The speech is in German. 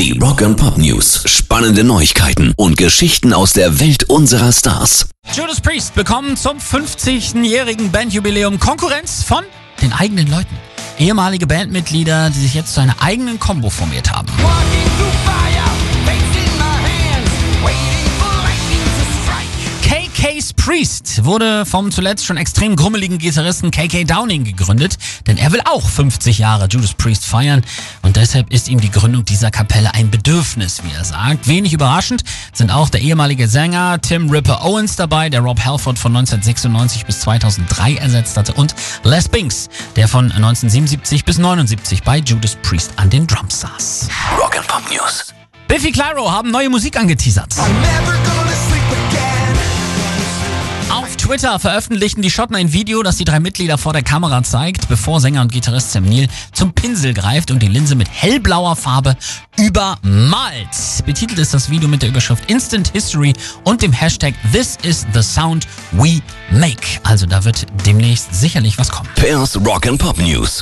Die Rock and Pop News. Spannende Neuigkeiten und Geschichten aus der Welt unserer Stars. Judas Priest bekommen zum 50-jährigen Bandjubiläum Konkurrenz von den eigenen Leuten. Ehemalige Bandmitglieder, die sich jetzt zu einer eigenen Combo formiert haben. Priest wurde vom zuletzt schon extrem grummeligen Gitarristen KK Downing gegründet, denn er will auch 50 Jahre Judas Priest feiern und deshalb ist ihm die Gründung dieser Kapelle ein Bedürfnis, wie er sagt. Wenig überraschend sind auch der ehemalige Sänger Tim Ripper Owens dabei, der Rob Halford von 1996 bis 2003 ersetzt hatte und Les Binks, der von 1977 bis 79 bei Judas Priest an den Drums saß. Rock and Pop News. Biffy Clyro haben neue Musik angeteasert. Twitter veröffentlichten die Schotten ein Video, das die drei Mitglieder vor der Kamera zeigt, bevor Sänger und Gitarrist Sam Neill zum Pinsel greift und die Linse mit hellblauer Farbe übermalt. Betitelt ist das Video mit der Überschrift Instant History und dem Hashtag This is the Sound We Make. Also da wird demnächst sicherlich was kommen. Pairs Rock and Pop News.